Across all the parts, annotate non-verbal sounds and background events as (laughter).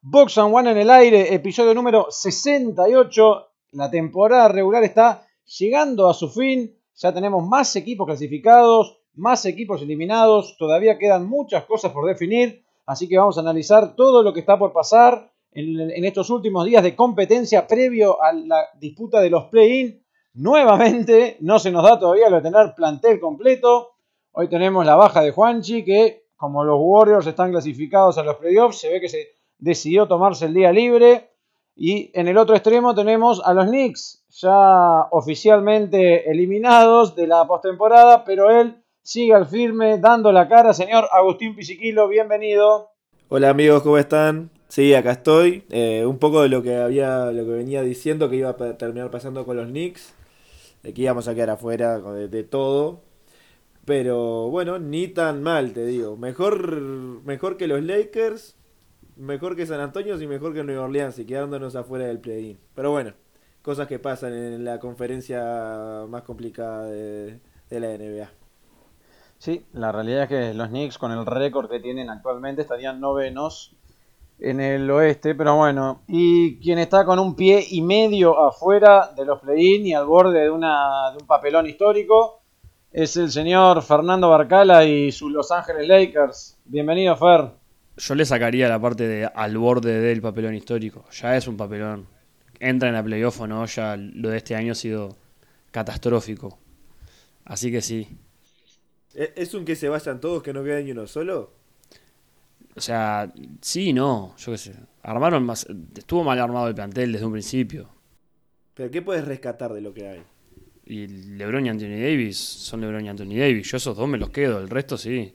Box and One en el aire, episodio número 68. La temporada regular está llegando a su fin. Ya tenemos más equipos clasificados, más equipos eliminados. Todavía quedan muchas cosas por definir. Así que vamos a analizar todo lo que está por pasar en, estos últimos días de competencia previo a la disputa de los play-in. Nuevamente, no se nos da todavía lo de tener plantel completo. Hoy tenemos la baja de Juanchi, que como los Warriors están clasificados a los playoffs, se ve que se decidió tomarse el día libre. Y en el otro extremo tenemos a los Knicks, ya oficialmente eliminados de la postemporada, pero él sigue al firme, dando la cara. Señor Agustín Pisiquilo, bienvenido. Hola amigos, ¿cómo están? Sí, acá estoy. Eh, un poco de lo que había, lo que venía diciendo que iba a terminar pasando con los Knicks, de que íbamos a quedar afuera de, todo. Pero bueno, ni tan mal, te digo. Mejor, mejor que los Lakers mejor que San Antonio y mejor que Nueva Orleans y quedándonos afuera del play-in. Pero bueno, cosas que pasan en la conferencia más complicada de, la NBA. Sí, la realidad es que los Knicks con el récord que tienen actualmente estarían novenos en el oeste, pero bueno, y quien está con un pie y medio afuera de los play-in y al borde de, una, de un papelón histórico es el señor Fernando Barcala y sus Los Ángeles Lakers. Bienvenido, Fer. Yo le sacaría la parte de al borde del papelón histórico. Ya es un papelón. Entra en la playoff o no, ya lo de este año ha sido catastrófico. Así que sí. ¿E-, ¿Es un que se vayan todos, que no quede ni uno solo? O sea, sí, no, yo qué sé. Armaron más. Estuvo mal armado el plantel desde un principio. ¿Pero qué puedes rescatar de lo que hay? Y LeBron y Anthony Davis son LeBron y Anthony Davis. Yo esos dos me los quedo, el resto sí.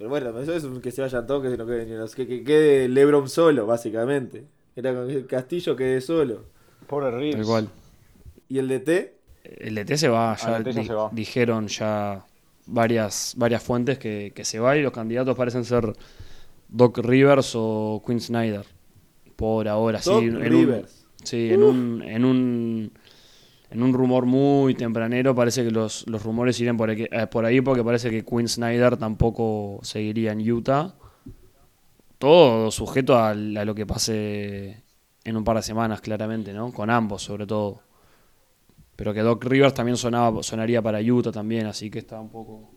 Pero bueno, eso es que se vayan todos, que, no quede, que, quede Lebron solo, básicamente. Era con el Castillo quede solo. Pobre Reeves. Igual. ¿Y el DT? El DT se va, ya se va. dijeron ya varias, varias fuentes que, que, se va y los candidatos parecen ser Doc Rivers o Quinn Snyder. Por ahora, Doc sí. Rivers. sí, en un, en un en un rumor muy tempranero parece que los, rumores irían por, aquí, eh, por ahí porque parece que Quinn Snyder tampoco seguiría en Utah. Todo sujeto a, lo que pase en un par de semanas, claramente, ¿no? Con ambos, sobre todo. Pero que Doc Rivers también sonaba, sonaría para Utah también, así que está un poco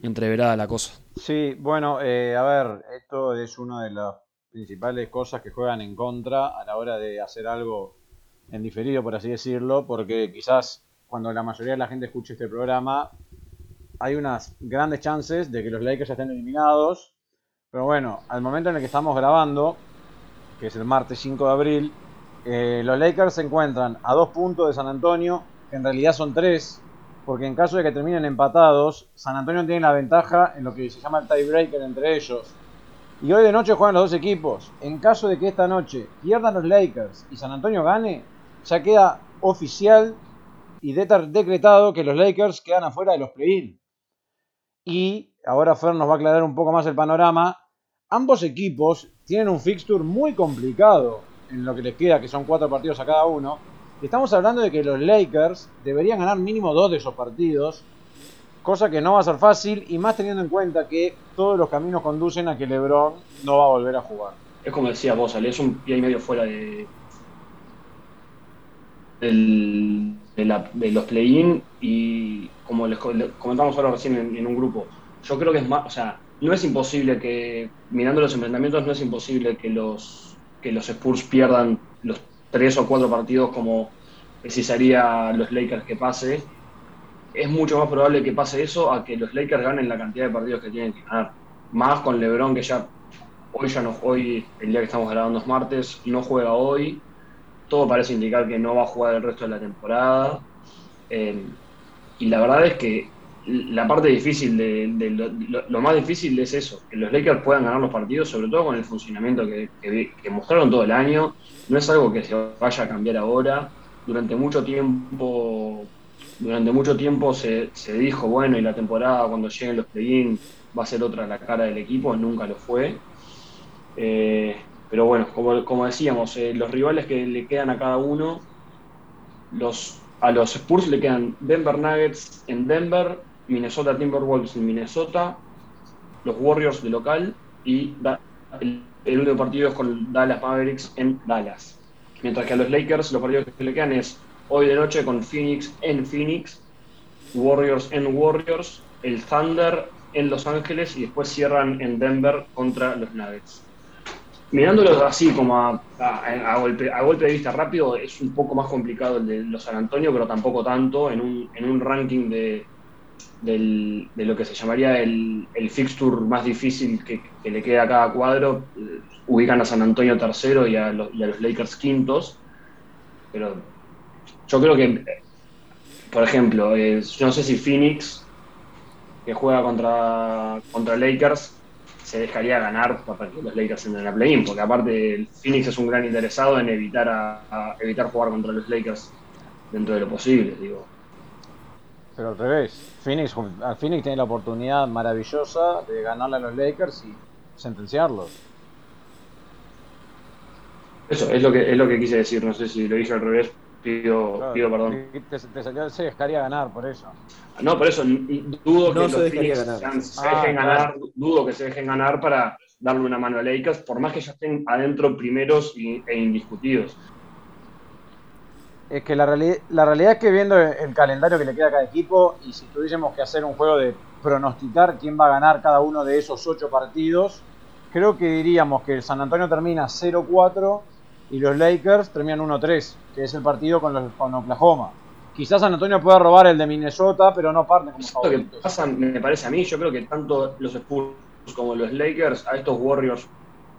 entreverada la cosa. Sí, bueno, eh, a ver, esto es una de las principales cosas que juegan en contra a la hora de hacer algo en diferido, por así decirlo, porque quizás cuando la mayoría de la gente escuche este programa, hay unas grandes chances de que los Lakers estén eliminados. Pero bueno, al momento en el que estamos grabando, que es el martes 5 de abril, eh, los Lakers se encuentran a dos puntos de San Antonio, que en realidad son tres, porque en caso de que terminen empatados, San Antonio tiene la ventaja en lo que se llama el tiebreaker entre ellos. Y hoy de noche juegan los dos equipos. En caso de que esta noche pierdan los Lakers y San Antonio gane, ya queda oficial y decretado que los Lakers quedan afuera de los play-in. Y ahora Fer nos va a aclarar un poco más el panorama. Ambos equipos tienen un fixture muy complicado en lo que les queda, que son cuatro partidos a cada uno. Estamos hablando de que los Lakers deberían ganar mínimo dos de esos partidos, cosa que no va a ser fácil, y más teniendo en cuenta que todos los caminos conducen a que LeBron no va a volver a jugar. Es como decía vos, Ale, es un pie y medio fuera de, de, los play-in y como les comentamos ahora recién en, un grupo, yo creo que es más, o sea, no es imposible que, mirando los enfrentamientos, no es imposible que los, que los Spurs pierdan los tres o cuatro partidos como precisaría los Lakers que pase. Es mucho más probable que pase eso a que los Lakers ganen la cantidad de partidos que tienen que ganar. Más con LeBron que ya hoy ya no hoy el día que estamos grabando es martes, no juega hoy todo parece indicar que no va a jugar el resto de la temporada. Eh, y la verdad es que la parte difícil, de, lo, más difícil es eso, que los Lakers puedan ganar los partidos, sobre todo con el funcionamiento que, mostraron todo el año. No es algo que se vaya a cambiar ahora. Durante mucho tiempo, durante mucho tiempo se, dijo, bueno, y la temporada cuando lleguen los play-in va a ser otra la cara del equipo, nunca lo fue. Eh, pero bueno, como, decíamos, eh, los rivales que le quedan a cada uno, los, a los Spurs le quedan Denver Nuggets en Denver, Minnesota Timberwolves en Minnesota, los Warriors de local y el, el último partido es con Dallas Mavericks en Dallas. Mientras que a los Lakers los partidos que le quedan es hoy de noche con Phoenix en Phoenix, Warriors en Warriors, el Thunder en Los Ángeles y después cierran en Denver contra los Nuggets. Mirándolo así como a, a- golpe, a golpe de vista rápido, es un poco más complicado el de los San Antonio, pero tampoco tanto en un, en un ranking de, del- de lo que se llamaría el, el fixture más difícil que, que le queda a cada cuadro. eh, Ubican a San Antonio tercero y a los, y a los Lakers quintos, pero yo creo que, por ejemplo, eh, yo no sé si Phoenix, que juega contra, contra Lakers, se dejaría ganar para que los Lakers entren a play-in, porque aparte el Phoenix es un gran interesado en evitar, a, a evitar jugar contra los Lakers dentro de lo posible, digo. Pero al revés, Phoenix, al Phoenix tiene la oportunidad maravillosa de ganarle a los Lakers y sentenciarlos. Eso es lo que es lo que quise decir, no sé si lo dije al revés, pido, Claro, pido perdón. Te, te salió, se dejaría ganar por eso. No, por eso dudo No que se los dejaría Phoenix ganar. sean- se Ah, dejen claro. ganar, dudo que se dejen ganar para darle una mano a Lakers, por más que ya estén adentro primeros y- e indiscutidos. Es que la, reali- la realidad es que viendo el calendario que le queda a cada equipo y si tuviésemos que hacer un juego de pronosticar quién va a ganar cada uno de esos ocho partidos, creo que diríamos que el San Antonio termina 0-4 y los Lakers terminan 1-3, que es el partido con, los, con Oklahoma. Quizás San Antonio pueda robar el de Minnesota, pero no parte como que pasa, me parece a mí, yo creo que tanto los Spurs como los Lakers, a estos Warriors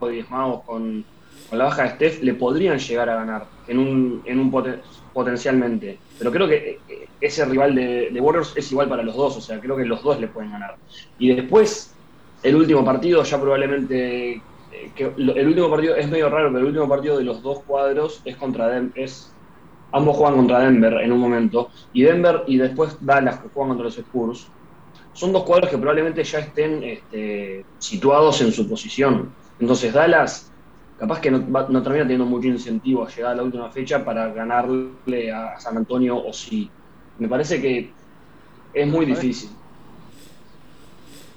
diezmados con, con la baja de Steph, le podrían llegar a ganar en un, en un poten- potencialmente. Pero creo que eh, ese rival de, de Warriors es igual para los dos, o sea, creo que los dos le pueden ganar. Y después, el último partido, ya probablemente. Que el último partido es medio raro, pero el último partido de los dos cuadros es contra Denver. Es, ambos juegan contra Denver en un momento. Y Denver y después Dallas, que juegan contra los Spurs. Son dos cuadros que probablemente ya estén este, situados en su posición. Entonces, Dallas, capaz que no, va- no termina teniendo mucho incentivo a llegar a la última fecha para ganarle a San Antonio o sí. Me parece que es muy difícil.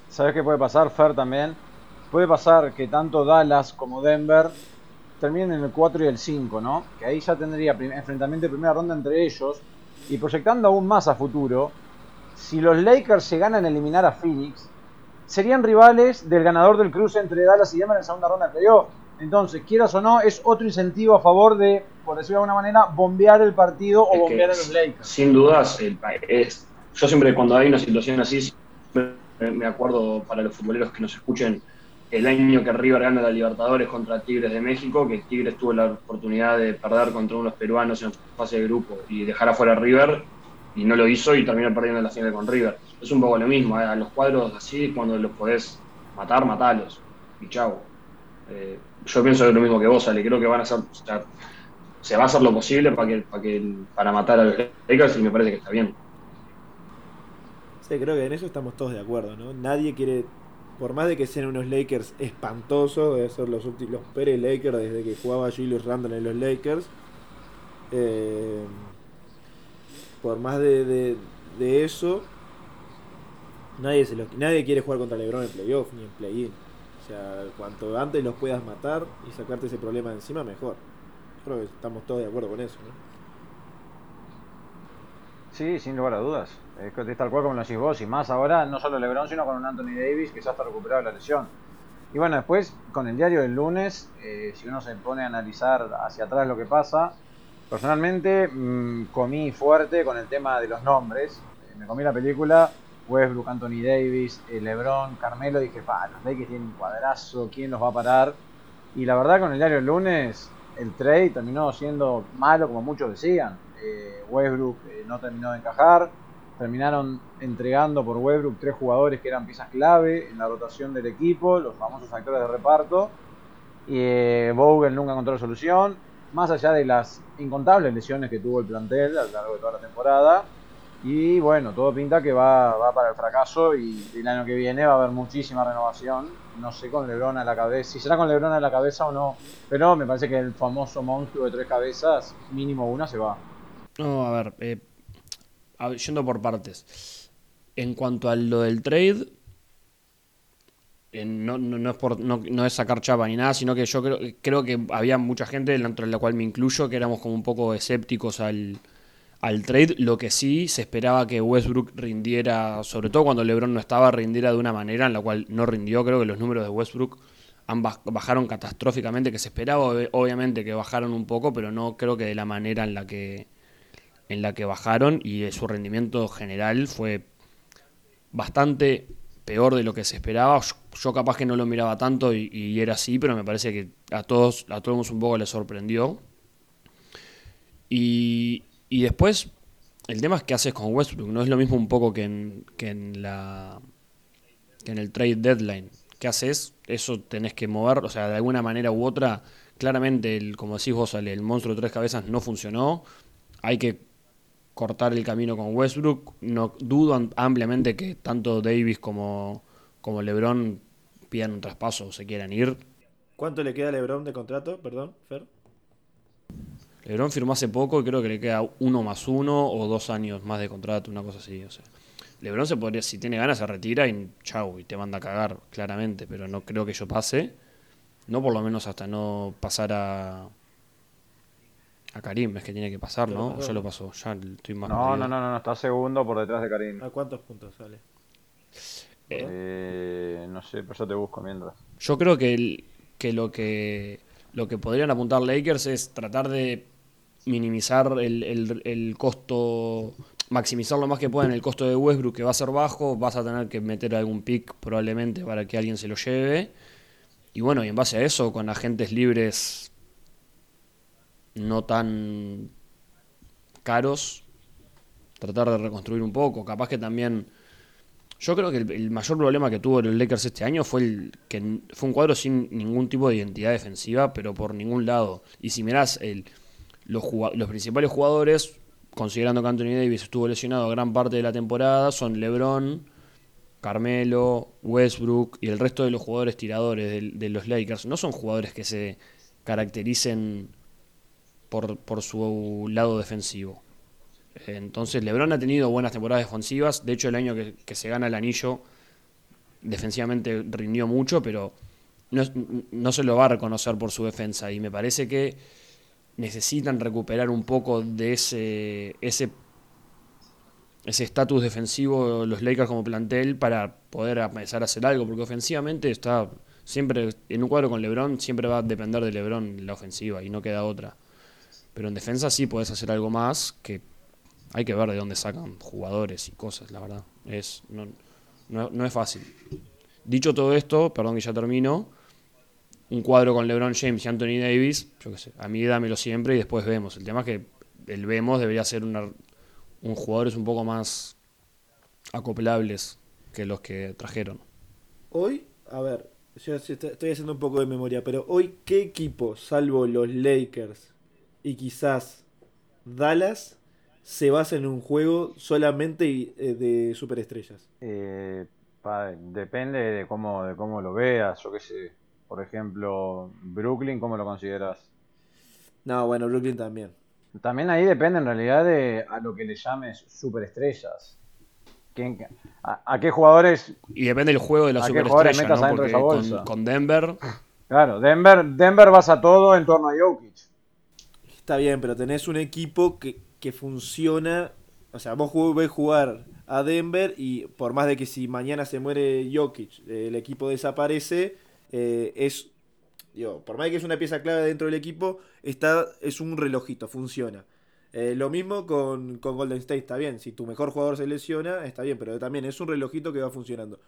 ¿Sabes qué puede pasar, Fer, también? Puede pasar que tanto Dallas como Denver terminen en el 4 y el 5, ¿no? Que ahí ya tendría enfrentamiento de primera ronda entre ellos. Y proyectando aún más a futuro, si los Lakers se ganan a eliminar a Phoenix, serían rivales del ganador del cruce entre Dallas y Denver en segunda ronda de playoff. Entonces, quieras o no, es otro incentivo a favor de, por decirlo de alguna manera, bombear el partido o Es bombear a los Lakers. Sin dudas, es, yo siempre cuando hay una situación así, me acuerdo para los futboleros que nos escuchen, el año que River gana la Libertadores contra Tigres de México, que Tigres tuvo la oportunidad de perder contra unos peruanos en fase de grupo y dejar afuera a River, y no lo hizo y terminó perdiendo la final con River. Es un poco lo mismo, ¿eh? a los cuadros así, cuando los podés matar, matalos, y chau. Eh, yo pienso lo mismo que vos, Ale, creo que van a hacer, o sea, se va a hacer lo posible para que, para que para matar a los Lakers y me parece que está bien. Sí, creo que en eso estamos todos de acuerdo, ¿no? Nadie quiere, por más de que sean unos Lakers espantosos, debe ser los últimos Pérez Lakers desde que jugaba Julius Randle en los Lakers. eh, por más de, de, eso, nadie, se los- nadie quiere jugar contra LeBron en playoff ni en play-in. O sea, cuanto antes los puedas matar y sacarte ese problema de encima, mejor. Creo que estamos todos de acuerdo con eso, ¿no? Sí, sin lugar a dudas. Es tal cual como lo decís vos. Y más ahora, no solo LeBron, sino con un Anthony Davis que ya está recuperado de la lesión. Y bueno, después, con el diario del lunes, eh, si uno se pone a analizar hacia atrás lo que pasa, personalmente mm, comí fuerte con el tema de los nombres. Eh, me comí la película, Westbrook, Anthony Davis, eh, LeBron, Carmelo. Dije, pa, los Lakers tienen un cuadrazo, ¿quién los va a parar? Y la verdad, con el diario del lunes, el trade terminó siendo malo, como muchos decían. Eh, Westbrook eh, no terminó de encajar. Terminaron entregando por Westbrook tres jugadores que eran piezas clave en la rotación del equipo, los famosos actores de reparto. Y eh, Vogel nunca encontró solución. Más allá de las incontables lesiones que tuvo el plantel a lo largo de toda la temporada. Y bueno, todo pinta que va, va para el fracaso y el año que viene va a haber muchísima renovación. No sé con Lebron a la cabeza, si será con Lebron a la cabeza o no. Pero me parece que el famoso monstruo de tres cabezas, mínimo una se va. No, a ver, eh, yendo por partes. En cuanto a lo del trade, eh, no, no, no es por, no, no es sacar chapa ni nada, sino que yo creo, creo que había mucha gente, dentro de la cual me incluyo, que éramos como un poco escépticos al, al trade. Lo que sí se esperaba que Westbrook rindiera, sobre todo cuando LeBron no estaba, rindiera de una manera en la cual no rindió. Creo que los números de Westbrook han baj- bajaron catastróficamente, que se esperaba ob- obviamente que bajaron un poco, pero no creo que de la manera en la que en la que bajaron y eh, su rendimiento general fue bastante peor de lo que se esperaba. Yo, capaz que no lo miraba tanto y, era así, pero me parece que a todos, a todos un poco les sorprendió. Y, y después, el tema es qué haces con Westbrook. No es lo mismo un poco que en, que en la que en el trade deadline. ¿Qué haces? Eso tenés que mover, o sea, de alguna manera u otra. Claramente, el, como decís vos, el monstruo de tres cabezas no funcionó. Hay que cortar el camino con Westbrook. No dudo am- ampliamente que tanto Davis como, como LeBron pidan un traspaso o se quieran ir. ¿Cuánto le queda a LeBron de contrato? Perdón, Fer. LeBron firmó hace poco y creo que le queda uno más uno o dos años más de contrato, una cosa así. O sea, LeBron se podría, si tiene ganas, se retira y chau, y te manda a cagar, claramente, pero no creo que ello pase. No por lo menos hasta no pasar a. A Karim, es que tiene que pasar, ¿no? lo pasó, Ya lo pasó, ya estoy más No, no, no, no, no, está segundo por detrás de Karim. ¿A cuántos puntos sale? Eh, no sé, pero yo te busco mientras. Yo creo que, el- que lo que lo que podrían apuntar Lakers es tratar de minimizar el, el- el costo, maximizar lo más que puedan el costo de Westbrook, que va a ser bajo, vas a tener que meter algún pick probablemente para que alguien se lo lleve. Y bueno, y en base a eso, con agentes libres no tan caros, tratar de reconstruir un poco. Capaz que también yo creo que el, mayor problema que tuvo los Lakers este año fue el que fue un cuadro sin ningún tipo de identidad defensiva, pero por ningún lado. Y si mirás el, los, principales jugadores, considerando que Anthony Davis estuvo lesionado gran parte de la temporada, son LeBron, Carmelo, Westbrook y el resto de los jugadores tiradores de, los Lakers. No son jugadores que se caractericen por, su lado defensivo. Entonces, LeBron ha tenido buenas temporadas defensivas. De hecho, el año que, se gana el anillo, defensivamente rindió mucho, pero no, no se lo va a reconocer por su defensa. Y me parece que necesitan recuperar un poco de ese ese ese estatus defensivo los Lakers como plantel para poder empezar a hacer algo, porque ofensivamente está siempre en un cuadro con LeBron siempre va a depender de LeBron la ofensiva y no queda otra. Pero en defensa sí puedes hacer algo más que hay que ver de dónde sacan jugadores y cosas, la verdad. Es, no, no, es fácil. Dicho todo esto, perdón que ya termino, un cuadro con LeBron James y Anthony Davis, yo qué sé, a mí dámelo siempre y después vemos. El tema es que el vemos debería ser un jugadores un poco más acoplables que los que trajeron. Hoy, a ver, estoy haciendo un poco de memoria, pero hoy, ¿qué equipo, salvo los Lakers y quizás Dallas, se basa en un juego solamente eh, de superestrellas? Eh, pa- depende de cómo, de cómo lo veas, yo qué sé. Por ejemplo, Brooklyn, ¿cómo lo consideras? No, bueno, Brooklyn también. También ahí depende en realidad de a lo que le llames superestrellas. ¿Quién- a, a qué jugadores? Y depende del juego de la ¿A superestrella, con, con Denver, Claro, Denver, Denver basa todo en torno a Jokic. Está bien, pero tenés un equipo que, que funciona. O sea, vos ves jugar a Denver y por más de que si mañana se muere Jokic, el equipo desaparece, eh, es. Digo, por más de que es una pieza clave dentro del equipo, está, es un relojito, funciona. Eh, lo mismo con, con Golden State, está bien. Si tu mejor jugador se lesiona, está bien, pero también es un relojito que va funcionando.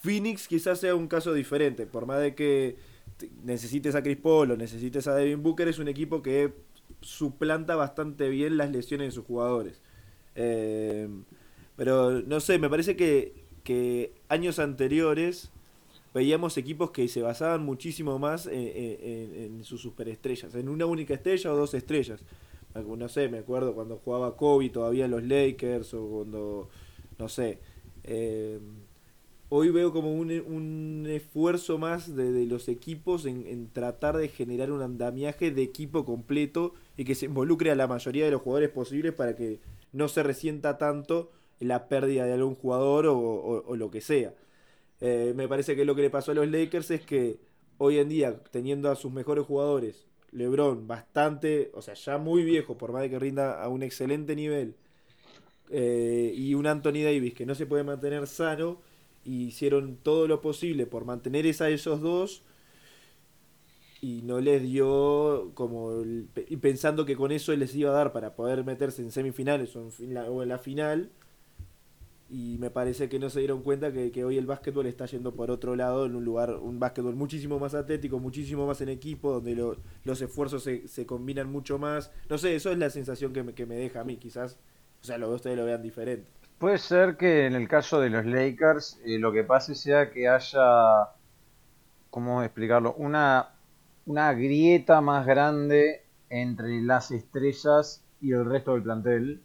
Phoenix quizás sea un caso diferente, por más de que te- necesites a Chris Paul o necesites a Devin Booker, es un equipo que suplanta bastante bien las lesiones de sus jugadores. Eh, pero no sé, me parece que, que años anteriores veíamos equipos que se basaban muchísimo más en, en- sus superestrellas, en una única estrella o dos estrellas. No sé, me acuerdo cuando jugaba Kobe todavía los Lakers o cuando, no sé. eh, hoy veo como un, un esfuerzo más de, de los equipos en, en tratar de generar un andamiaje de equipo completo y que se involucre a la mayoría de los jugadores posibles para que no se resienta tanto la pérdida de algún jugador o, o- lo que sea. Eh, me parece que lo que le pasó a los Lakers es que hoy en día, teniendo a sus mejores jugadores, LeBron bastante, o sea, ya muy viejo, por más de que rinda a un excelente nivel, eh, y un Anthony Davis que no se puede mantener sano, hicieron todo lo posible por mantener esa, esos dos y no les dio como y pensando que con eso les iba a dar para poder meterse en semifinales o en, o en la final y me parece que no se dieron cuenta que, hoy el básquetbol está yendo por otro lado, en un lugar, un básquetbol muchísimo más atlético, muchísimo más en equipo, donde los esfuerzos se, se, combinan mucho más. No sé, eso es la sensación que me, que me deja a mí, quizás, o sea, lo, ustedes lo vean diferente. Puede ser que en el caso de los Lakers eh, lo que pase sea que haya, ¿cómo explicarlo? Una, una grieta más grande entre las estrellas y el resto del plantel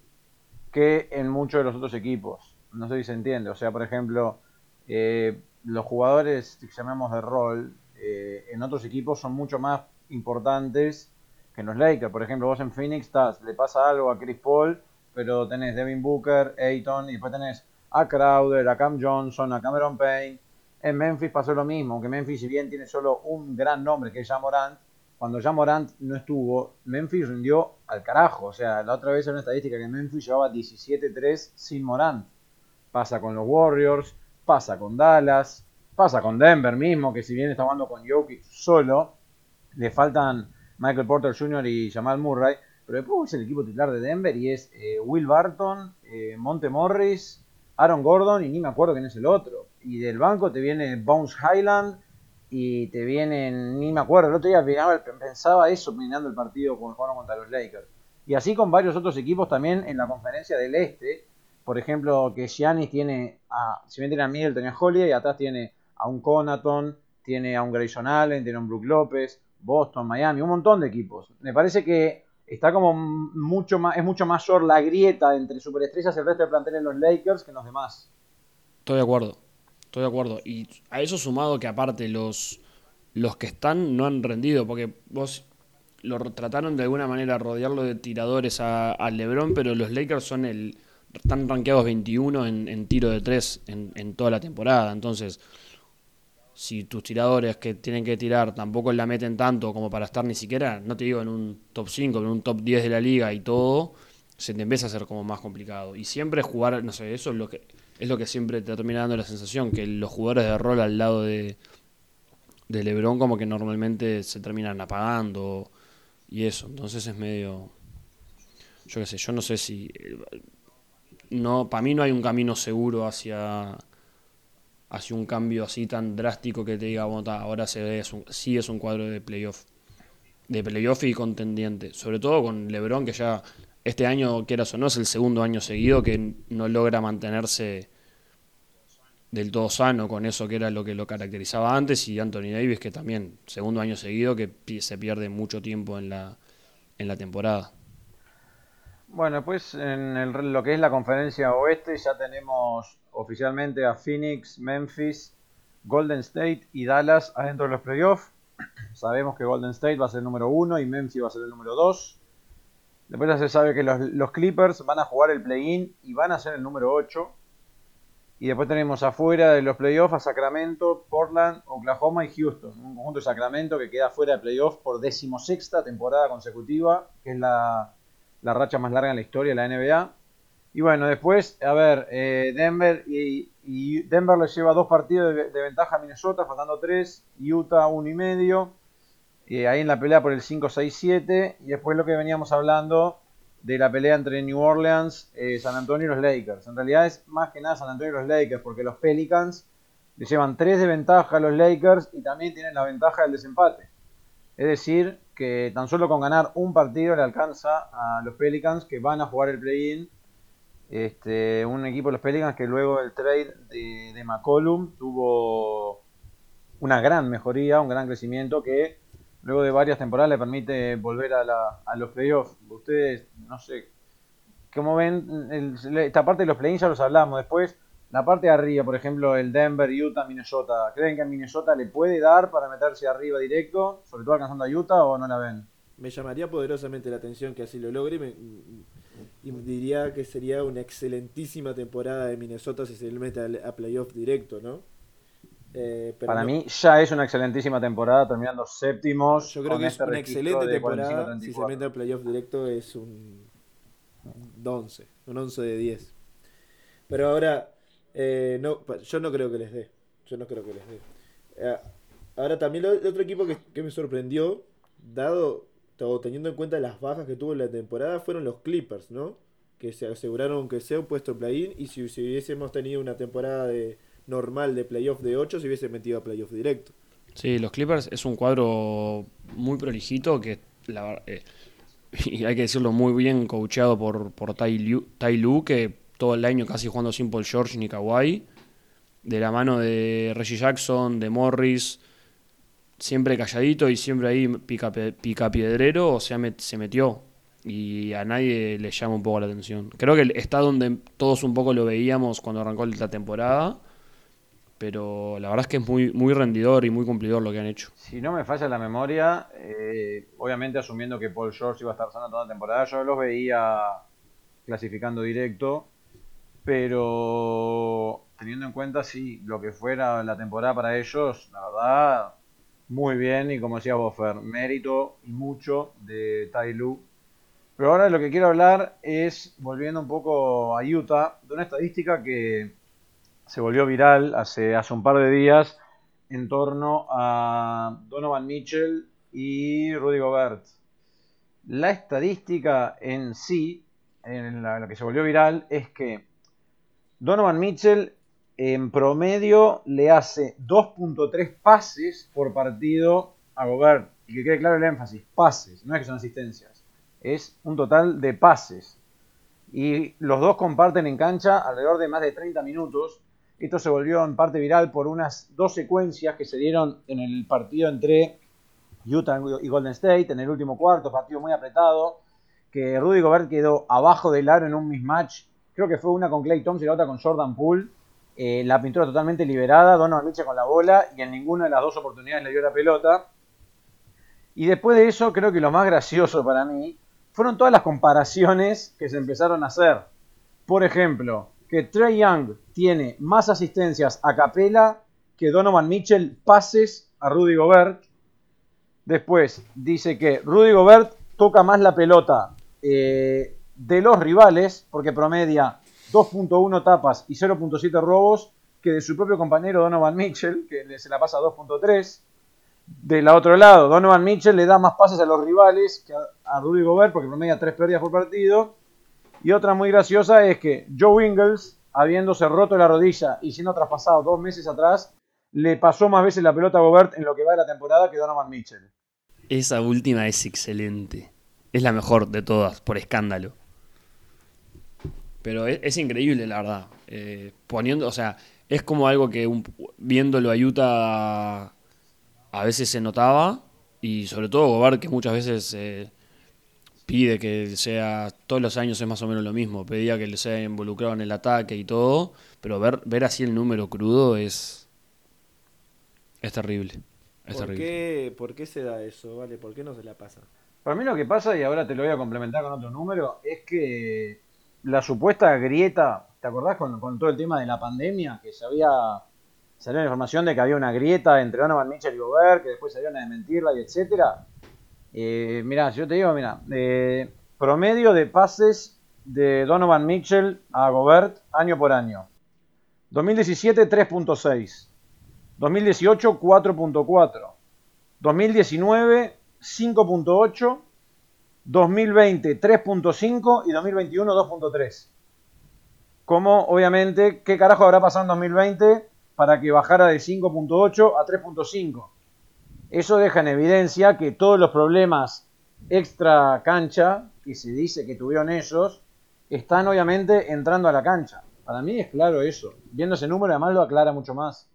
que en muchos de los otros equipos no sé si se entiende. O sea, por ejemplo, eh, los jugadores que llamamos de rol eh, en otros equipos son mucho más importantes que en los Lakers. Por ejemplo, vos en Phoenix estás, le pasa algo a Chris Paul, pero tenés Devin Booker, Ayton, y después tenés a Crowder, a Cam Johnson, a Cameron Payne. En Memphis pasó lo mismo, aunque Memphis si bien tiene solo un gran nombre que es Jamorant, cuando Jamorant no estuvo, Memphis rindió al carajo. O sea, la otra vez era una estadística que Memphis llevaba 17-3 sin Morant pasa con los Warriors, pasa con Dallas, pasa con Denver mismo, que si bien está jugando con Jokic solo, le faltan Michael Porter Jr. y Jamal Murray, pero después es el equipo titular de Denver y es eh, Will Barton, eh, Monte Morris, Aaron Gordon y ni me acuerdo quién es el otro. Y del banco te viene Bones Highland y te viene, ni me acuerdo, el otro día pensaba eso mirando el partido con jugaron contra los Lakers. Y así con varios otros equipos también en la conferencia del Este, por ejemplo, que Giannis tiene, a, si bien tiene a Miguel, tiene a y atrás tiene a un Conaton, tiene a un Grayson Allen, tiene a un Brook López, Boston, Miami, un montón de equipos. Me parece que está como mucho más, es mucho mayor la grieta entre superestrellas y el resto del plantel en los Lakers que en los demás. Estoy de acuerdo, estoy de acuerdo. Y a eso sumado que aparte los, los que están no han rendido, porque vos lo trataron de alguna manera rodearlo de tiradores a, a LeBron, pero los Lakers son el están rankeados 21 en, tiro de 3 en, toda la temporada. Entonces, si tus tiradores que tienen que tirar tampoco la meten tanto como para estar ni siquiera, no te digo en un top 5, en un top 10 de la liga y todo, se te empieza a hacer como más complicado. Y siempre jugar, no sé, eso es lo que es lo que siempre te termina dando la sensación, que los jugadores de rol al lado de, de Lebron como que normalmente se terminan apagando y eso. Entonces es medio... Yo qué sé, yo no sé si no, para mí no hay un camino seguro hacia, hacia un cambio así tan drástico que te diga, ahora se ve, es un, sí es un cuadro de playoff. De playoff y contendiente. Sobre todo con Lebron, que ya este año, quieras o no, es el segundo año seguido que no logra mantenerse del todo sano con eso que era lo que lo caracterizaba antes y Anthony Davis que también segundo año seguido que se pierde mucho tiempo en la, en la temporada. Bueno, pues en lo que es la conferencia oeste ya tenemos oficialmente a Phoenix, Memphis, Golden State y Dallas adentro de los playoffs. (clears throat) Sabemos que Golden State va a ser el número uno y Memphis va a ser el número dos. Después ya se sabe que los, Clippers van a jugar el play-in y van a ser el número 8. Y después tenemos afuera de los playoffs a Sacramento, Portland, Oklahoma y Houston. Un conjunto de Sacramento que queda fuera de playoffs por decimosexta temporada consecutiva, que es la la racha más larga en la historia de la NBA. Y bueno, después, a ver, eh, Denver y, Denver le lleva dos partidos de, ventaja a Minnesota, faltando tres, Utah uno y medio. y ahí en la pelea por el 5-6-7. Y después lo que veníamos hablando de la pelea entre New Orleans, eh, San Antonio y los Lakers. En realidad es más que nada San Antonio y los Lakers, porque los Pelicans le llevan tres de ventaja a los Lakers y también tienen la ventaja del desempate. Es decir, que tan solo con ganar un partido le alcanza a los Pelicans que van a jugar el play-in. Este, un equipo de los Pelicans que luego del trade de, McCollum tuvo una gran mejoría, un gran crecimiento que luego de varias temporadas le permite volver a, a los playoffs. Ustedes, no sé, ¿cómo ven? esta parte de los play-ins ya los hablamos. Después la parte de arriba, por ejemplo, el Denver, Utah, Minnesota, ¿creen que a Minnesota le puede dar para meterse arriba directo, sobre todo alcanzando a Utah o no la ven? Me llamaría poderosamente la atención que así lo logre y diría que sería una excelentísima temporada de Minnesota si se le mete a, playoff directo, ¿no? Eh, pero Para no- mí ya es una excelentísima temporada, terminando séptimos. yo creo que es este una excelente temporada. 45-34. Si se mete al playoff directo es un, un 11, un 11 de 10. Pero ahora, eh, no, yo no creo que les dé. Yo no creo que les dé. Eh, ahora también el otro equipo que, que me sorprendió, dado o teniendo en cuenta las bajas que tuvo en la temporada, fueron los Clippers, ¿no? Que se aseguraron que sea un puesto play-in y si, si hubiésemos tenido una temporada de normal de playoff de 8, se hubiese metido a playoff directo. Sí, los Clippers es un cuadro muy prolijito que, la, eh, (laughs) y hay que decirlo, muy bien coacheado por, por Tai, Lu, Tai Lu, que todo el año casi jugando sin Paul George ni Kawhi, de la mano de Reggie Jackson, de Morris, siempre calladito y siempre ahí pica, picapiedrero, o sea, se metió. Y a nadie le llama un poco la atención. Creo que está donde todos un poco lo veíamos cuando arrancó la temporada. Pero la verdad es que es muy, muy rendidor y muy cumplidor lo que han hecho. Si no me falla la memoria, eh, obviamente asumiendo que Paul George iba a estar sano toda la temporada, yo los veía clasificando directo, pero teniendo en cuenta sí, lo que fuera la temporada para ellos, la verdad, muy bien y como decía Boffer, mérito y mucho de Tai Lu. Pero ahora lo que quiero hablar es, volviendo un poco a Utah, de una estadística que se volvió viral hace, hace un par de días en torno a Donovan Mitchell y Rudy Gobert. La estadística en sí, en la, la que se volvió viral, es que Donovan Mitchell en promedio le hace 2.3 pases por partido a Gobert. Y que quede claro el énfasis, pases, no es que son asistencias. Es un total de pases. Y los dos comparten en cancha alrededor de más de 30 minutos. Esto se volvió en parte viral por unas dos secuencias que se dieron en el partido entre Utah y Golden State, en el último cuarto, partido muy apretado, que Rudy Gobert quedó abajo del aro en un mismatch. Creo que fue una con Clay Thompson y la otra con Jordan Poole. Eh, la pintura totalmente liberada, Donovan Mitchell con la bola y en ninguna de las dos oportunidades le dio la pelota. Y después de eso, creo que lo más gracioso para mí fueron todas las comparaciones que se empezaron a hacer. Por ejemplo, que Trey Young tiene más asistencias a capela que Donovan Mitchell pases a Rudy Gobert. Después dice que Rudy Gobert toca más la pelota eh, de los rivales, porque promedia 2.1 tapas y 0.7 robos, que de su propio compañero Donovan Mitchell, que se la pasa a 2.3. Del otro lado, Donovan Mitchell le da más pases a los rivales que a, a Rudy Gobert, porque promedia 3 pérdidas por partido. Y otra muy graciosa es que Joe Ingles, habiéndose roto la rodilla y siendo traspasado dos meses atrás, le pasó más veces la pelota a Gobert en lo que va de la temporada que Donovan Mitchell. Esa última es excelente. Es la mejor de todas, por escándalo. Pero es, es increíble, la verdad. Eh, poniendo, o sea, es como algo que un- viéndolo a Utah a veces se notaba. Y sobre todo Gobert, que muchas veces eh, pide que sea, todos los años es más o menos lo mismo. Pedía que le sea involucrado en el ataque y todo. Pero ver, ver así el número crudo es. Es terrible. Es ¿Por terrible. qué, ¿Por qué se da eso? ¿Vale? ¿Por qué no se la pasa? Para mí lo que pasa, y ahora te lo voy a complementar con otro número, es que la supuesta grieta, ¿te acordás con, todo el tema de la pandemia? Que se había salió la información de que había una grieta entre Donovan Mitchell y Gobert, que después salieron a desmentirla y etcétera. Eh, mirá, yo te digo, mira, eh, promedio de pases de Donovan Mitchell a Gobert año por año. 2017 3.6, 2018 4.4, 2019 5.8, 2020 3.5 y 2021 2.3. Como obviamente, ¿qué carajo habrá pasado en 2020 para que bajara de 5.8 a 3.5? Eso deja en evidencia que todos los problemas extra cancha que se dice que tuvieron ellos están obviamente entrando a la cancha. Para mí es claro eso. Viendo ese número además lo aclara mucho más.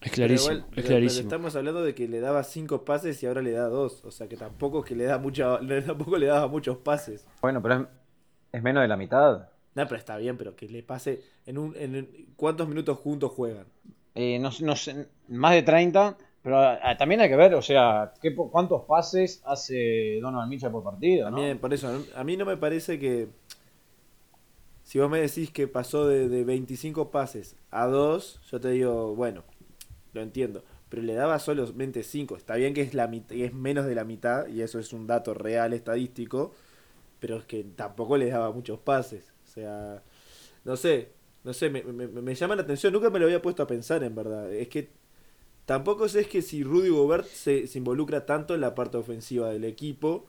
Es clarísimo. Pero igual, es pero- clarísimo. pero estamos hablando de que le daba cinco pases y ahora le da dos. O sea que tampoco es que le da mucha, (laughs) tampoco le daba muchos pases. Bueno, pero es, es menos de la mitad. No, pero está bien, pero que le pase en un, en ¿cuántos minutos juntos juegan? Eh, no, no sé, más de 30, pero ah, también hay que ver, o sea, qué, cuántos pases hace Donovan Mitchell por partido, ¿no? También por eso, a mí no me parece que si vos me decís que pasó de, de 25 pases a 2, yo te digo, bueno, lo entiendo. Pero le daba solamente 5. Está bien que es, la es menos de la mitad, y eso es un dato real estadístico, pero es que tampoco le daba muchos pases. O sea, no sé, no sé, me, me- llama la atención, nunca me lo había puesto a pensar en verdad. Es que tampoco sé es que si Rudy Gobert se, involucra tanto en la parte ofensiva del equipo,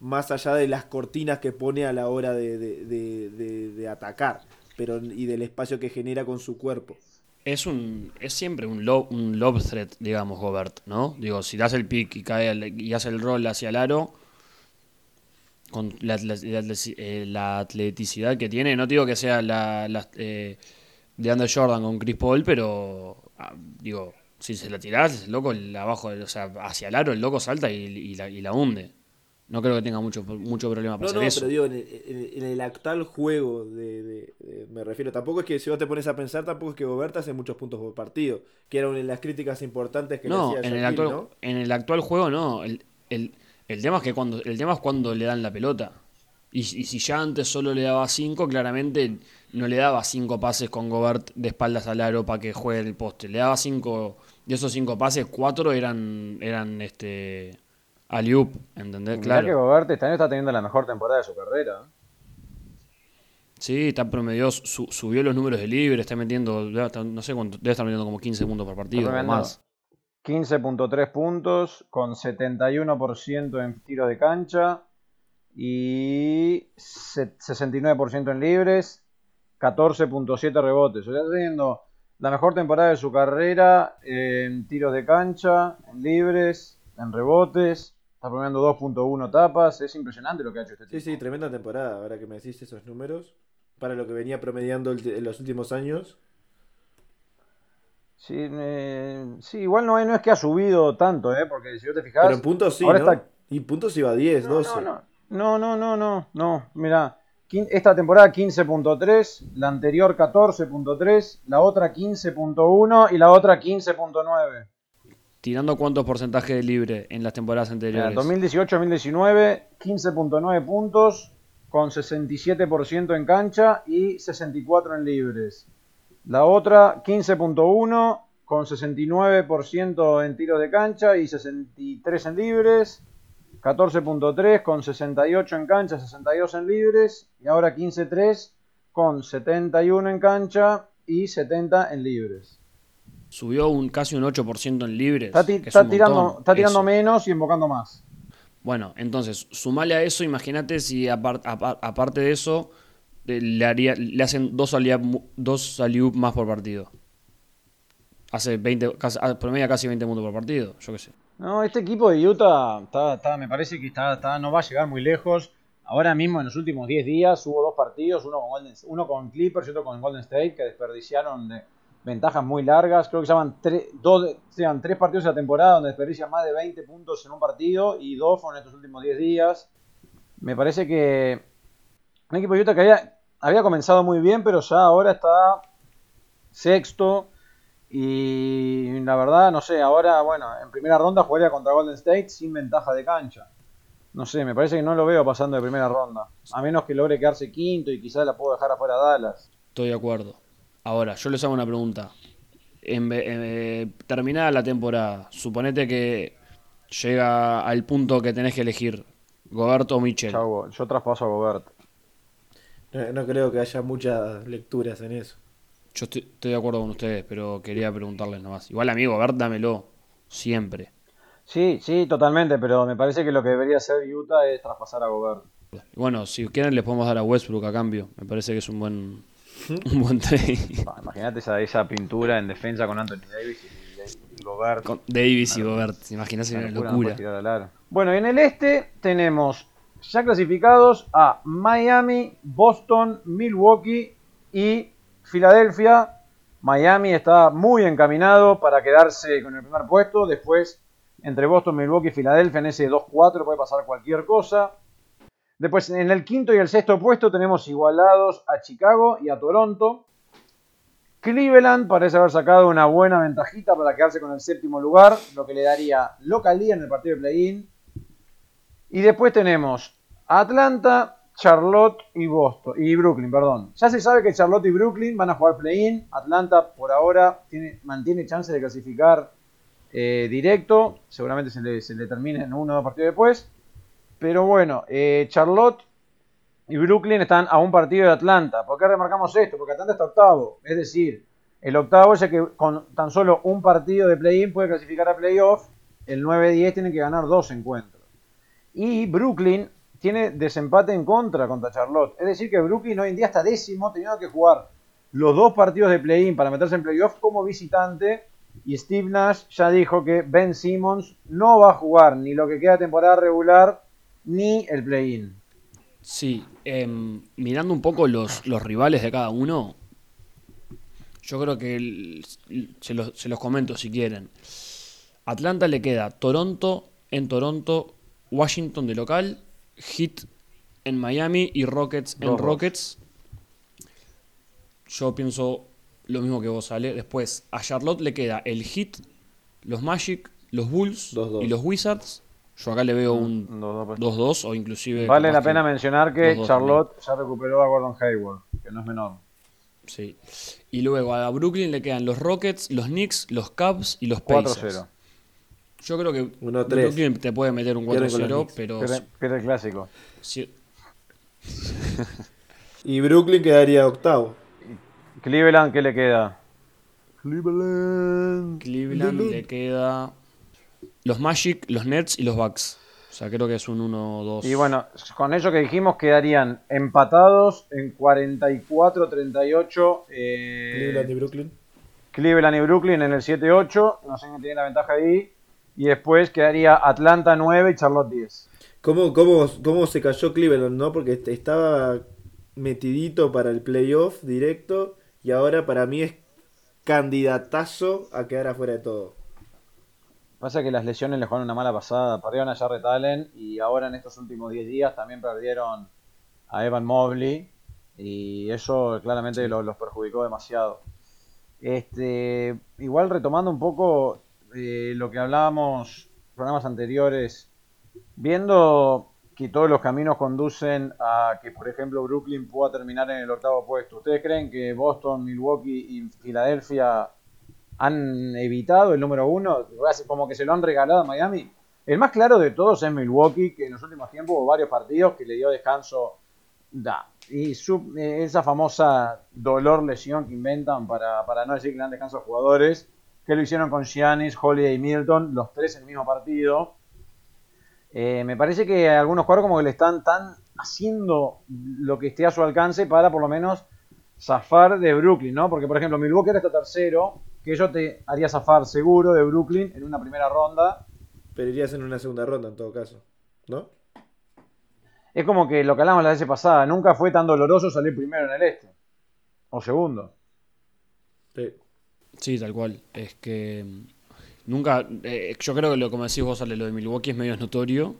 más allá de las cortinas que pone a la hora de- de atacar, pero y del espacio que genera con su cuerpo. Es un es siempre un lob, un lob threat, digamos, Gobert, ¿no? Digo, si das el pick y cae al- y hace el roll hacia el aro, con la, la- la- eh, la atleticidad que tiene, no digo que sea la, eh, de Under Jordan con Chris Paul, pero ah, digo, si se la tirás, el loco el abajo, o sea, hacia el aro, el loco salta y, y y la hunde. No creo que tenga mucho, mucho problema para No, hacer no, eso. pero digo, en el, en- el actual juego, de, de- de- me refiero, tampoco es que si vos te pones a pensar, tampoco es que Gobert hace muchos puntos por partido, que era una de las críticas importantes que No, le hacía en el, actual, ¿no? en el actual juego no. El, el, el tema es que cuando, el tema es cuando le dan la pelota. Y, y si ya antes solo le daba 5, claramente no le daba 5 pases con Gobert de espaldas al aro para que juegue el poste. Le daba 5, de esos 5 pases, 4 eran, eran este alley-oop, ¿entendés? Mirá que Claro. Gobert este año está teniendo la mejor temporada de su carrera. Sí, está promedio, su- subió los números de libre, está metiendo, no sé cuánto, debe estar metiendo como 15 puntos por partido o más. 15.3 puntos con 71% en tiros de cancha y se- 69% en libres, 14.7 rebotes. O sea, está teniendo la mejor temporada de su carrera en tiros de cancha, en libres, en rebotes. Está promediando 2.1 tapas. Es impresionante lo que ha hecho este tipo. Sí, sí, tremenda temporada, ahora que me decís esos números, para lo que venía promediando en los últimos años. Sí, eh, sí, igual no, es- no es que ha subido tanto, ¿eh? porque si yo te fijas... Pero en puntos sí, ahora ¿no? está- Y puntos iba a 10, No, 12. no, no, no, no, no, no, mira, esta temporada 15.3, la anterior 14.3, la otra 15.1 y la otra 15.9. Tirando cuántos porcentajes de libre en las temporadas anteriores. 2018-2019, 15.9 puntos con 67% en cancha y 64 en libres. La otra 15.1 con 69% en tiros de cancha y 63 en libres. 14.3 con 68 en cancha, 62 en libres. Y ahora 15.3 con 71 en cancha y 70 en libres. Subió un casi un 8% en libres. Está, ti- es tirando, montón, está tirando eso. menos y invocando más. Bueno, entonces, sumale a eso, imagínate si apar- apar- aparte de eso eh, le, haría, le hacen dos alley-oop dos más por partido. Hace 20, casi, ah, promedia casi 20 puntos por partido, yo qué sé. No, este equipo de Utah está, está- me parece que está, está- no va a llegar muy lejos. Ahora mismo, en los últimos 10 días, hubo dos partidos, uno con, Golden- uno con Clippers y otro con Golden State, que desperdiciaron de ventajas muy largas. Creo que tres, dos, de- sean tres partidos de la temporada donde desperdician más de 20 puntos en un partido y dos fueron estos últimos 10 días. Me parece que un equipo de que había, había comenzado muy bien, pero ya ahora está sexto. Y la verdad, no sé, ahora, bueno, en primera ronda jugaría contra Golden State sin ventaja de cancha. No sé, me parece que no lo veo pasando de primera ronda. A menos que logre quedarse quinto y quizás la puedo dejar afuera a Dallas. Estoy de acuerdo. Ahora, yo les hago una pregunta. En, ve- eh, terminada la temporada, suponete que llega al punto que tenés que elegir, Goberto o Michel. Chau, yo traspaso a Gobert. No, no creo que haya muchas lecturas en eso. Yo estoy, estoy de acuerdo con ustedes, pero quería preguntarles nomás. Igual, amigo, Gobert, dámelo. Siempre. Sí, sí, totalmente, pero me parece que lo que debería hacer Utah es traspasar a Gobert. Bueno, si quieren les podemos dar a Westbrook a cambio. Me parece que es un buen, un buen trade. Ah, Imagínate esa, esa pintura en defensa con Anthony Davis y, y Gobert. Con Davis y Gobert. Imaginás Una una locura, no. Bueno, y en el este tenemos ya clasificados a Miami, Boston, Milwaukee y Filadelfia. Miami está muy encaminado para quedarse con el primer puesto. Después, entre Boston, Milwaukee y Filadelfia, en ese 2-4 puede pasar cualquier cosa. Después, en el quinto y el sexto puesto tenemos igualados a Chicago y a Toronto. Cleveland parece haber sacado una buena ventajita para quedarse con el séptimo lugar, lo que le daría localía en el partido de play-in. Y después tenemos Atlanta, Charlotte y Boston y Brooklyn, perdón. Ya se sabe que Charlotte y Brooklyn van a jugar play-in. Atlanta por ahora tiene, mantiene chance de clasificar eh, directo. Seguramente se le, se le en uno o dos partidos después. Pero bueno, eh, Charlotte y Brooklyn están a un partido de Atlanta. ¿Por qué remarcamos esto? Porque Atlanta está octavo. Es decir, el octavo es el que con tan solo un partido de play-in puede clasificar a playoff. El 9-10 tiene que ganar dos encuentros. Y Brooklyn tiene desempate en contra contra Charlotte. Es decir, que Brooklyn hoy en día está décimo, teniendo que jugar los dos partidos de play-in para meterse en playoff como visitante. Y Steve Nash ya dijo que Ben Simmons no va a jugar ni lo que queda temporada regular ni el play-in. Sí, em, mirando un poco los, los rivales de cada uno, yo creo que el- se, los, se los comento si quieren. Atlanta le queda Toronto en Toronto, Washington de local, Heat en Miami y Rockets en. Rockets. Yo pienso lo mismo que vos, Ale. Después, a Charlotte le queda el Heat, los Magic, los Bulls Dos, dos. y los Wizards. Yo acá le veo un Dos, dos. 2-2 o inclusive... Vale la pena mencionar que Charlotte ya recuperó a Gordon Hayward, que no es menor. Sí. Y luego a Brooklyn le quedan los Rockets, los Knicks, los Cavs y los Pacers. 4-0. Yo creo que 1-3. Brooklyn te puede meter un Pierden con los 4-0, Knicks. pero Pierde, pierde el clásico. si- (laughs) Y Brooklyn quedaría octavo. Cleveland, ¿qué le queda? Cleveland. Cleveland le queda los Magic, los Nets y los Bucks. O sea, creo que es un 1-2. Y bueno, con eso que dijimos quedarían empatados en 44-38 eh, Cleveland y Brooklyn. Cleveland y Brooklyn en el 7-8. No sé quién tiene la ventaja ahí. Y después quedaría Atlanta 9 y Charlotte 10. ¿Cómo, cómo, cómo se cayó Cleveland, no? Porque est- estaba metidito para el playoff directo y ahora para mí es candidatazo a quedar afuera de todo. Pasa que las lesiones le jugaron una mala pasada. Perdieron a Jarrett Allen y ahora en estos últimos 10 días también perdieron a Evan Mobley. Y eso claramente lo- los perjudicó demasiado. Este, igual retomando un poco eh, lo que hablábamos en programas anteriores, viendo que todos los caminos conducen a que, por ejemplo, Brooklyn pueda terminar en el octavo puesto. ¿Ustedes creen que Boston, Milwaukee y Filadelfia han evitado el número uno? Como que se lo han regalado a Miami. El más claro de todos es Milwaukee, que en los últimos tiempos hubo varios partidos que le dio descanso. Da. Y su- eh, esa famosa dolor lesión que inventan para, para no decir que le dan descanso a jugadores, que lo hicieron con Giannis, Holiday y Milton, los tres en el mismo partido. Eh, me parece que algunos jugadores como que le están tan haciendo lo que esté a su alcance para por lo menos zafar de Brooklyn, ¿no? Porque por ejemplo Milwaukee ahora está tercero, que yo te haría zafar seguro de Brooklyn en una primera ronda. Pero irías en una segunda ronda en todo caso, ¿no? Es como que lo que hablamos la vez pasada, nunca fue tan doloroso salir primero en el este. O segundo. Sí. Sí, tal cual. Es que mm, nunca. eh, yo creo que lo como decís vos, Ale, lo de Milwaukee es medio notorio.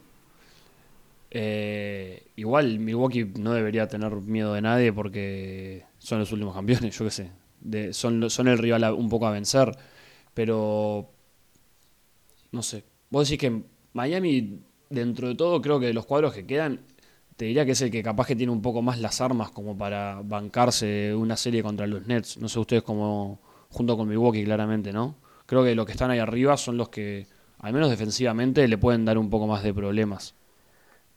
Eh, igual Milwaukee no debería tener miedo de nadie porque son los últimos campeones, (laughs) yo qué sé. Son, son el rival a- un poco a vencer. Pero. No sé. Vos decís que Miami, dentro de todo, creo que de los cuadros que quedan, te diría que es el que capaz que tiene un poco más las armas como para bancarse una serie contra los Nets. No sé ustedes como junto con Milwaukee claramente, ¿no? Creo que los que están ahí arriba son los que, al menos defensivamente, le pueden dar un poco más de problemas.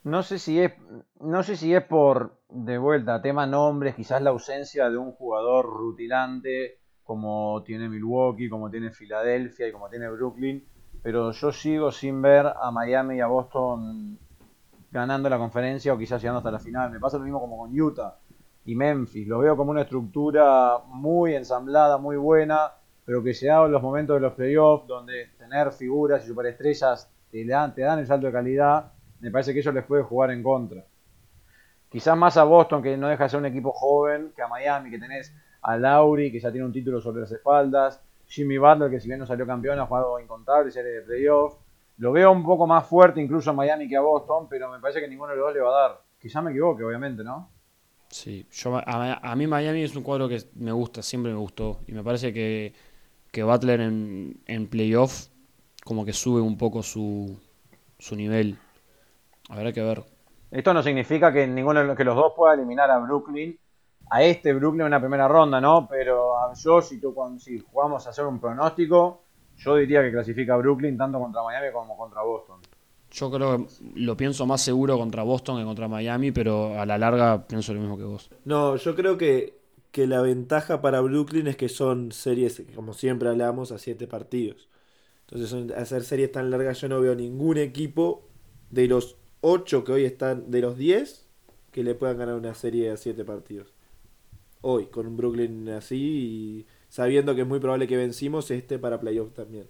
No sé si es, no sé si es por, de vuelta, tema nombres, quizás la ausencia de un jugador rutilante como tiene Milwaukee, como tiene Filadelfia y como tiene Brooklyn, pero yo sigo sin ver a Miami y a Boston ganando la conferencia o quizás llegando hasta la final. Me pasa lo mismo como con Utah y Memphis. Los veo como una estructura muy ensamblada, muy buena, pero que se da en los momentos de los playoffs, donde tener figuras y superestrellas te dan, te dan el salto de calidad, me parece que eso les puede jugar en contra. Quizás más a Boston, que no deja de ser un equipo joven, que a Miami, que tenés a Lauri, que ya tiene un título sobre las espaldas, Jimmy Butler, que si bien no salió campeón, ha jugado incontables series de playoffs. Lo veo un poco más fuerte incluso a Miami que a Boston, pero me parece que ninguno de los dos le va a dar. Quizás me equivoque, obviamente, ¿no? Sí, yo, a, a mí Miami es un cuadro que me gusta, siempre me gustó. Y me parece que, que Butler en, en playoff como que sube un poco su, su nivel. Habrá que ver. Esto no significa que ninguno que los dos pueda eliminar a Brooklyn, a este Brooklyn en una primera ronda, ¿no? Pero a- yo, si, tú, cuando, si jugamos a hacer un pronóstico, yo diría que clasifica a Brooklyn tanto contra Miami como contra Boston. Yo creo que lo pienso más seguro contra Boston que contra Miami, pero a la larga pienso lo mismo que vos. No, yo creo que, que la ventaja para Brooklyn es que son series, como siempre hablamos, a siete partidos. Entonces, hacer series tan largas, yo no veo ningún equipo de los ocho que hoy están, de los 10, que le puedan ganar una serie a siete partidos. Hoy, con un Brooklyn así y sabiendo que es muy probable que vencimos este para playoff también.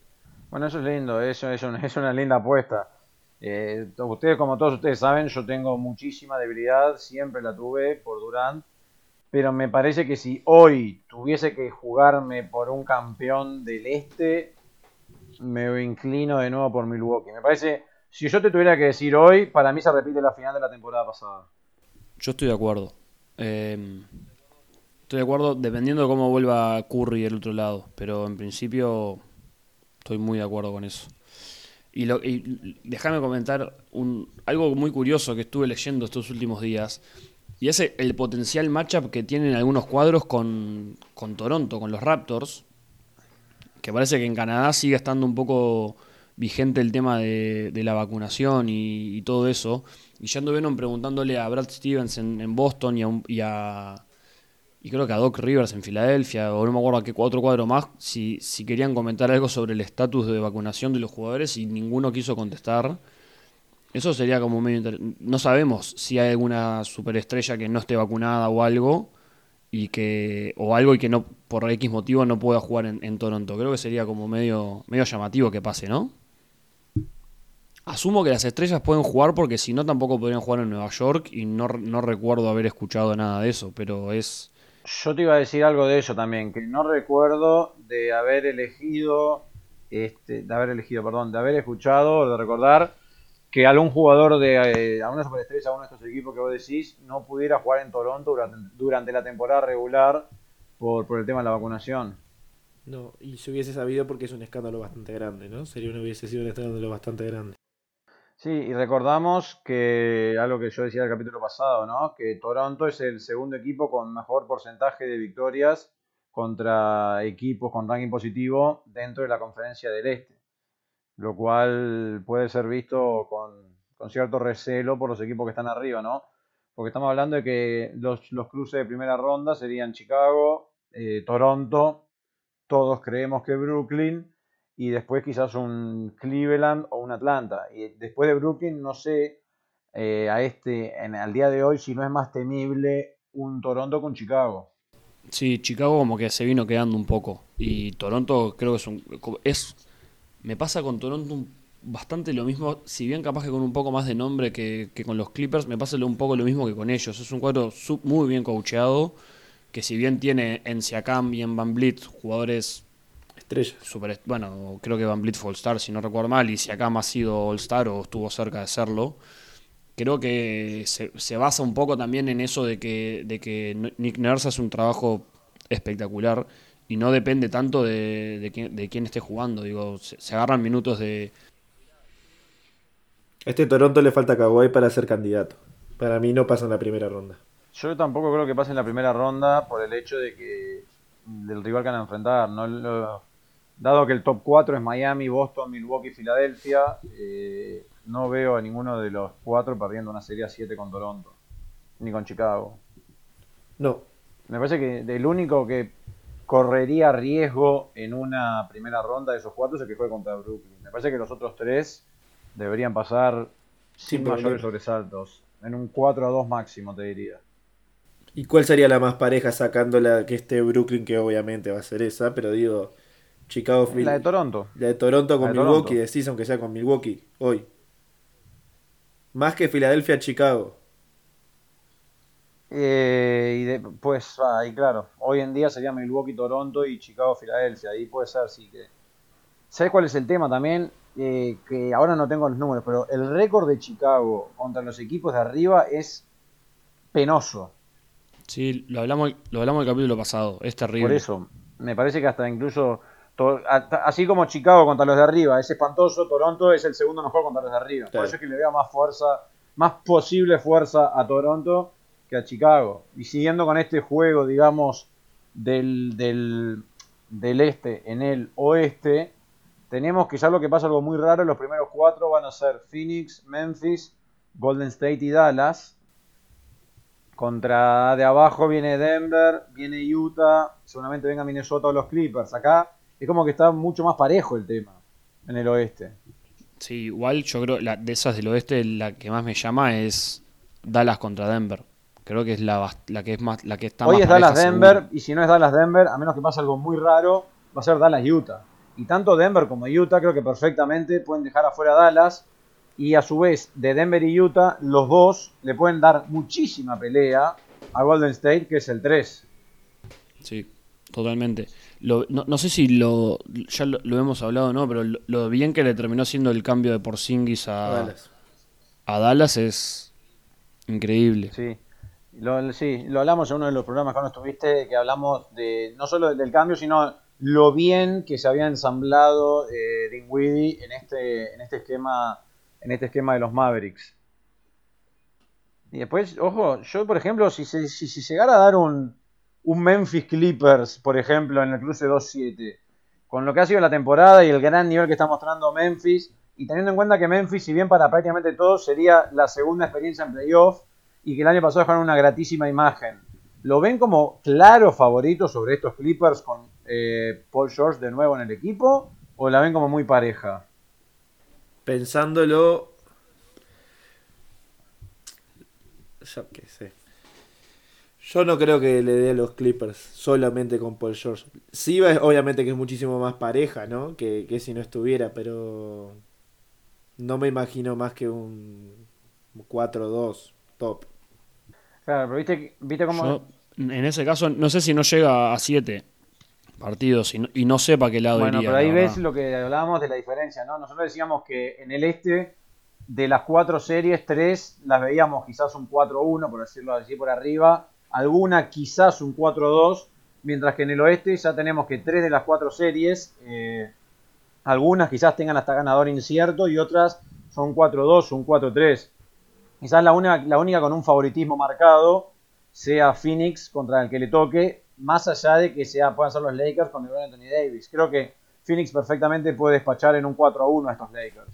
Bueno, eso es lindo, eso es, (laughs) es una linda apuesta. Eh, ustedes, como todos ustedes saben, yo tengo muchísima debilidad, siempre la tuve por Durant, pero me parece que si hoy tuviese que jugarme por un campeón del este, me inclino de nuevo por Milwaukee. Me parece, si yo te tuviera que decir hoy, para mí se repite la final de la temporada pasada. Yo estoy de acuerdo. Eh, estoy de acuerdo dependiendo de cómo vuelva Curry del otro lado, pero en principio estoy muy de acuerdo con eso. Y, déjame comentar algo muy curioso que estuve leyendo estos últimos días. Y es el potencial matchup que tienen algunos cuadros con, con Toronto, con los Raptors. Que parece que en Canadá sigue estando un poco vigente el tema de, la vacunación y, y todo eso. Y ya anduvieron preguntándole a Brad Stevens en, Boston y a, y a- y creo que a Doc Rivers en Filadelfia, o no me acuerdo a qué otro cuadro más, si, si querían comentar algo sobre el estatus de vacunación de los jugadores y ninguno quiso contestar. Eso sería como medio... No sabemos si hay alguna superestrella que no esté vacunada o algo, y que o algo y que no por X motivo no pueda jugar en, en Toronto. Creo que sería como medio, medio llamativo que pase, ¿no? Asumo que las estrellas pueden jugar porque si no tampoco podrían jugar en Nueva York y no, no recuerdo haber escuchado nada de eso, pero es... Yo te iba a decir algo de eso también, que no recuerdo de haber elegido, este, de haber elegido, perdón, de haber escuchado o de recordar que algún jugador de eh, alguna superestrella, uno de estos equipos que vos decís, no pudiera jugar en Toronto durante, durante la temporada regular por, por el tema de la vacunación. No, y si hubiese sabido porque es un escándalo bastante grande, ¿no? Sería un, hubiese sido un escándalo bastante grande. Sí, y recordamos que algo que yo decía el capítulo pasado, ¿no? Que Toronto es el segundo equipo con mejor porcentaje de victorias contra equipos con ranking positivo dentro de la conferencia del Este, lo cual puede ser visto con, con cierto recelo por los equipos que están arriba, ¿no? Porque estamos hablando de que los, los cruces de primera ronda serían Chicago, eh, Toronto, todos creemos que Brooklyn y después quizás un Cleveland o un Atlanta. Y después de Brooklyn, no sé eh, a este, en, al día de hoy, si no es más temible un Toronto con Chicago. Sí, Chicago como que se vino quedando un poco. Y Toronto creo que es un... Es, me pasa con Toronto bastante lo mismo, si bien capaz que con un poco más de nombre que, que con los Clippers, me pasa un poco lo mismo que con ellos. Es un cuadro muy bien coacheado, que si bien tiene en Siakam y en Van jugadores Estrellas. super, bueno, creo que Van Vliet fue All-Star, si no recuerdo mal, y Siakam ha sido All-Star o estuvo cerca de serlo. Creo que se, se basa un poco también en eso de que, de que Nick Nurse hace un trabajo espectacular y no depende tanto de, de, quién, de quién esté jugando. Digo, se, se agarran minutos de. A este Toronto le falta Kawhi para ser candidato. Para mí no pasa en la primera ronda. Yo tampoco creo que pase en la primera ronda por el hecho de que del rival que van a enfrentar. No lo- dado que el top 4 es Miami, Boston, Milwaukee, Filadelfia, eh, no veo a ninguno de los cuatro perdiendo una serie a 7 con Toronto, ni con Chicago. No, Me parece que el único que correría riesgo en una primera ronda de esos cuatro es el que juegue contra Brooklyn. Me parece que los otros tres deberían pasar sin, Sin mayores sobresaltos. En un 4 a 2 máximo, te diría. ¿Y cuál sería la más pareja sacando la que esté Brooklyn, que obviamente va a ser esa, pero digo, Chicago, La de Toronto. la de Toronto con de Milwaukee, Toronto. decís, aunque sea con Milwaukee, hoy. Más que Filadelfia, Chicago. Eh, y de- pues ahí claro, hoy en día sería Milwaukee, Toronto y Chicago, Filadelfia. Ahí puede ser, sí que. ¿Sabes cuál es el tema también? Eh, que ahora no tengo los números, pero el récord de Chicago contra los equipos de arriba es penoso. Sí, lo hablamos, lo hablamos el capítulo pasado. Es terrible. Por eso, me parece que hasta incluso, así como Chicago contra los de arriba es espantoso, Toronto es el segundo mejor contra los de arriba. Por eso es que le veo más fuerza más posible fuerza a Toronto que a Chicago. Y siguiendo con este juego, digamos, del, del, del este en el oeste, tenemos quizás lo que pasa algo muy raro. Los primeros cuatro van a ser Phoenix, Memphis, Golden State y Dallas. Contra de abajo viene Denver, viene Utah, seguramente venga Minnesota o los Clippers. Acá es como que está mucho más parejo el tema en el oeste. Sí, igual yo creo la, de esas del oeste la que más me llama es Dallas contra Denver. Creo que es la, la que es más la que está Hoy más es Dallas Denver seguro. y si no es Dallas Denver, a menos que pase algo muy raro, va a ser Dallas Utah. Y tanto Denver como Utah creo que perfectamente pueden dejar afuera a Dallas y a su vez de Denver y Utah los dos le pueden dar muchísima pelea a Golden State que es el 3. Sí, totalmente. Lo- no, no sé si lo ya lo, lo hemos hablado o no, pero lo, lo bien que le terminó siendo el cambio de Porzingis a, Dallas. a Dallas es increíble. Sí. Lo, sí, lo hablamos en uno de los programas que no estuviste, que hablamos de no solo del cambio, sino lo bien que se había ensamblado eh, Dinwiddie en este, en este esquema, en este esquema de los Mavericks. Y después, ojo, yo por ejemplo, si si, si llegara a dar un, un Memphis Clippers, por ejemplo, en el cruce 2-7, con lo que ha sido la temporada y el gran nivel que está mostrando Memphis, y teniendo en cuenta que Memphis, si bien para prácticamente todos sería la segunda experiencia en playoff, y que el año pasado dejaron una gratísima imagen. ¿Lo ven como claro favorito sobre estos Clippers con eh, Paul George de nuevo en el equipo? ¿O la ven como muy pareja? Pensándolo. Yo qué sé. Yo no creo que le dé a los Clippers solamente con Paul George. Sí, va- obviamente que es muchísimo más pareja, ¿no? Que, que si no estuviera, pero. No me imagino más que un 4-2 top. Claro, pero viste, viste cómo... Yo, en ese caso, no sé si no llega a 7 partidos y no, y no sé para qué lado Bueno, iría. pero ahí ves verdad. lo que hablábamos de la diferencia, ¿no? Nosotros decíamos que en el este, de las cuatro series, tres las veíamos quizás un 4-1, por decirlo así por arriba, alguna quizás un 4-2, mientras que en el oeste ya tenemos que tres de las cuatro series, eh, algunas quizás tengan hasta ganador incierto y otras son 4-2, un 4-3. Quizás la, una- la única con un favoritismo marcado sea Phoenix contra el que le toque, más allá de que sea, puedan ser los Lakers con LeBron Anthony Davis. Creo que Phoenix perfectamente puede despachar en un 4 a 1 a estos Lakers.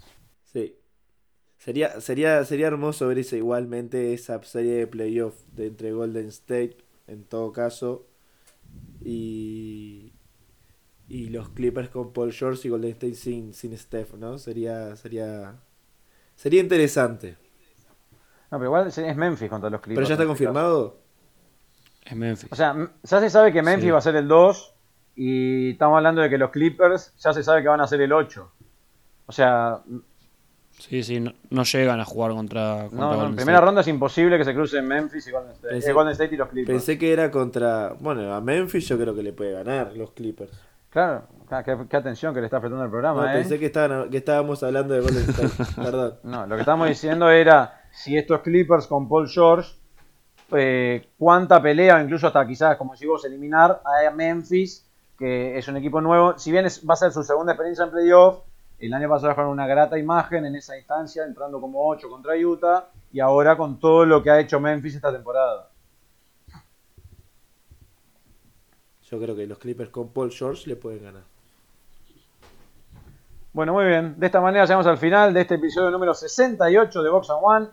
Sería, sería, sería hermoso ver esa, igualmente esa serie de playoff de entre Golden State, en todo caso, y, y los Clippers con Paul George y Golden State sin, sin Steph, ¿no? Sería, sería, sería interesante. No, pero igual es Memphis contra los Clippers. ¿Pero ya está este confirmado? Es Memphis. O sea, ya se sabe que Memphis Sí. va a ser el 2 y estamos hablando de que los Clippers ya se sabe que van a ser el 8. O sea, sí, sí, no, no llegan a jugar contra, contra no, no, en primera ronda es imposible que se crucen Memphis y Golden State, Pensé- eh, Golden State y los Clippers. Pensé que era contra. Bueno, a Memphis yo creo que le puede ganar los Clippers. Claro, qué, qué atención que le está prestando el programa, No, ¿eh? pensé que, estaban, que estábamos hablando de Golden State. (laughs) Perdón. No, lo que estamos diciendo era si estos Clippers con Paul George, eh, cuánta pelea, incluso hasta quizás, como si vos, eliminar a Memphis, que es un equipo nuevo. Si bien es- va a ser su segunda experiencia en playoff, el año pasado dejaron una grata imagen en esa instancia, entrando como 8 contra Utah, y ahora con todo lo que ha hecho Memphis esta temporada. Yo creo que los Clippers con Paul George le pueden ganar. Bueno, muy bien. De esta manera llegamos al final de este episodio número 68 de Box and One.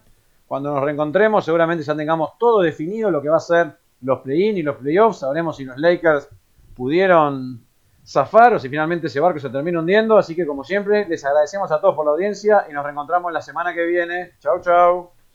Cuando nos reencontremos, seguramente ya tengamos todo definido lo que va a ser los play-in y los playoffs. Sabremos si los Lakers pudieron zafar o si finalmente ese barco se termina hundiendo. Así que, como siempre, les agradecemos a todos por la audiencia y nos reencontramos la semana que viene. Chau, chau.